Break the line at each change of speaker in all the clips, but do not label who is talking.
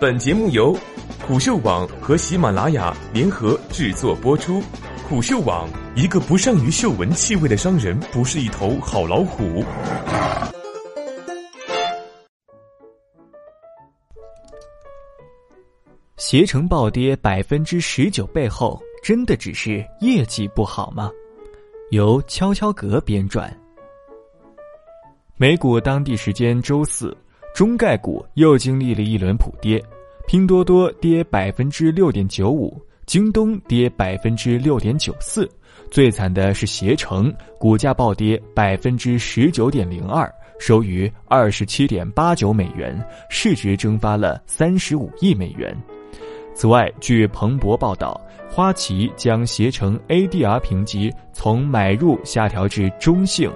本节目由虎嗅网和喜马拉雅联合制作播出。虎嗅网：一个不善于嗅闻气味的商人，不是一头好老虎。
携程暴跌百分之十九背后，真的只是业绩不好吗？由悄悄格编撰。美股当地时间周四。中概股又经历了一轮普跌，拼多多跌百分之六点九五，京东跌百分之六点九四，最惨的是携程，股价暴跌百分之十九点零二，收于二十七点八九美元，市值蒸发了三十五亿美元。此外，据彭博报道，花旗将携程 ADR 评级从买入下调至中性。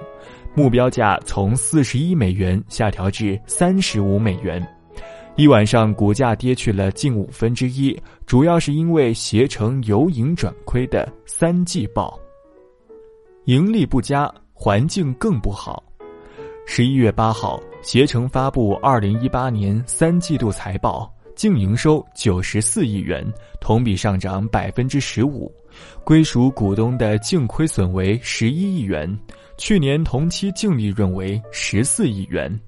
目标价从四十一美元下调至三十五美元，一晚上股价跌去了近五分之一，主要是因为携程由盈转亏的三季报，盈利不佳，环境更不好。十一月八号，携程发布二零一八年三季度财报，净营收九十四亿元，同比上涨百分之十五，归属股东的净亏损为十一亿元。去年同期净利润为十四亿元，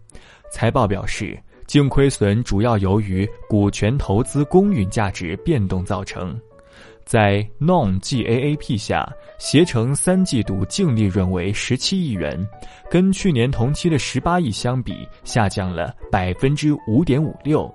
财报表示，净亏损主要由于股权投资公允价值变动造成。在 Non-GAAP 下，携程三季度净利润为十七亿元，跟去年同期的十八亿相比，下降了百分之五点五六。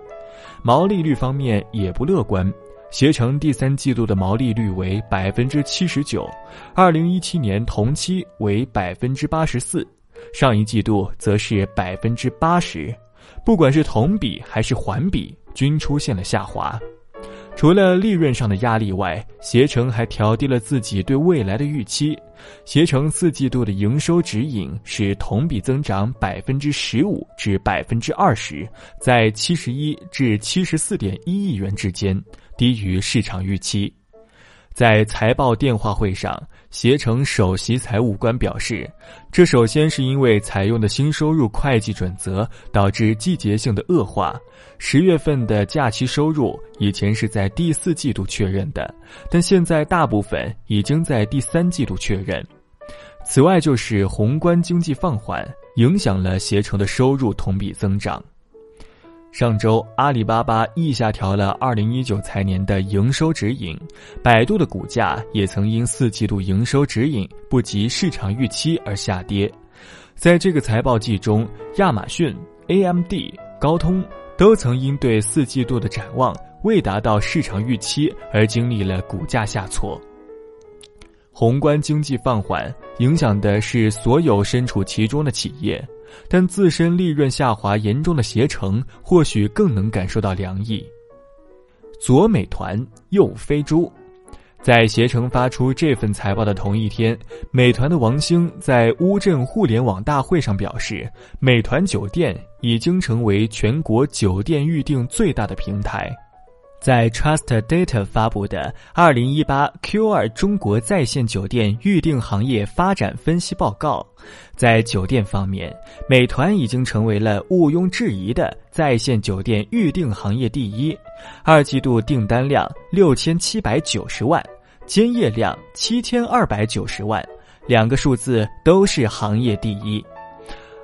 毛利率方面也不乐观。携程第三季度的毛利率为百分之七十九，二零一七年同期为百分之八十四，上一季度则是百分之八十，不管是同比还是环比，均出现了下滑。除了利润上的压力外，携程还调低了自己对未来的预期。携程四季度的营收指引是同比增长百分之十五至百分之二十，在七十一至七十四点一亿元之间。低于市场预期，在财报电话会上，携程首席财务官表示，这首先是因为采用的新收入会计准则导致季节性的恶化。十月份的假期收入以前是在第四季度确认的，但现在大部分已经在第三季度确认。此外，就是宏观经济放缓影响了携程的收入同比增长。上周，阿里巴巴亦下调了二零一九财年的营收指引，百度的股价也曾因四季度营收指引不及市场预期而下跌。在这个财报季中，亚马逊、AMD、高通都曾因对四季度的展望未达到市场预期而经历了股价下挫。宏观经济放缓影响的是所有身处其中的企业。但自身利润下滑严重的携程，或许更能感受到凉意。左美团，右飞猪，在携程发出这份财报的同一天，美团的王兴在乌镇互联网大会上表示，美团酒店已经成为全国酒店预订最大的平台。在 Trust Data 发布的二零一八 Q 二中国在线酒店预订行业发展分析报告，在酒店方面，美团已经成为了毋庸置疑的在线酒店预订行业第一。二季度订单量六千七百九十万，兼业量七千二百九十万，两个数字都是行业第一。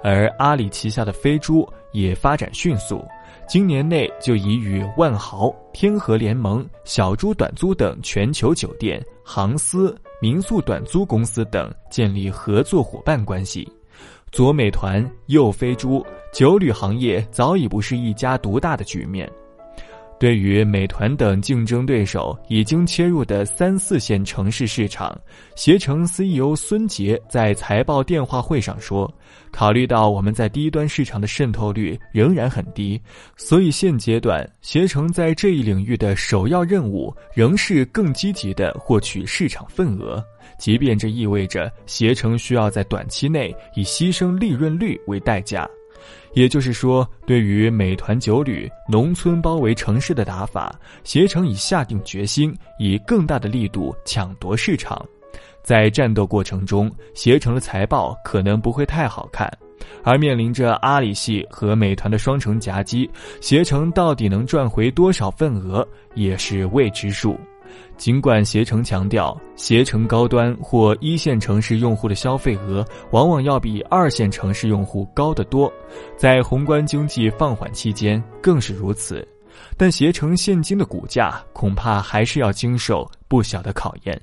而阿里旗下的飞猪也发展迅速。今年内就已与万豪、天河联盟、小猪短租等全球酒店、航司、民宿短租公司等建立合作伙伴关系。左美团，右飞猪，酒旅行业早已不是一家独大的局面。对于美团等竞争对手已经切入的三四线城市市场，携程 CEO 孙杰在财报电话会上说：“考虑到我们在低端市场的渗透率仍然很低，所以现阶段携程在这一领域的首要任务仍是更积极的获取市场份额，即便这意味着携程需要在短期内以牺牲利润率为代价。”也就是说，对于美团酒旅农村包围城市的打法，携程已下定决心，以更大的力度抢夺市场。在战斗过程中，携程的财报可能不会太好看，而面临着阿里系和美团的双城夹击，携程到底能赚回多少份额也是未知数。尽管携程强调，携程高端或一线城市用户的消费额往往要比二线城市用户高得多，在宏观经济放缓期间更是如此，但携程现今的股价恐怕还是要经受不小的考验。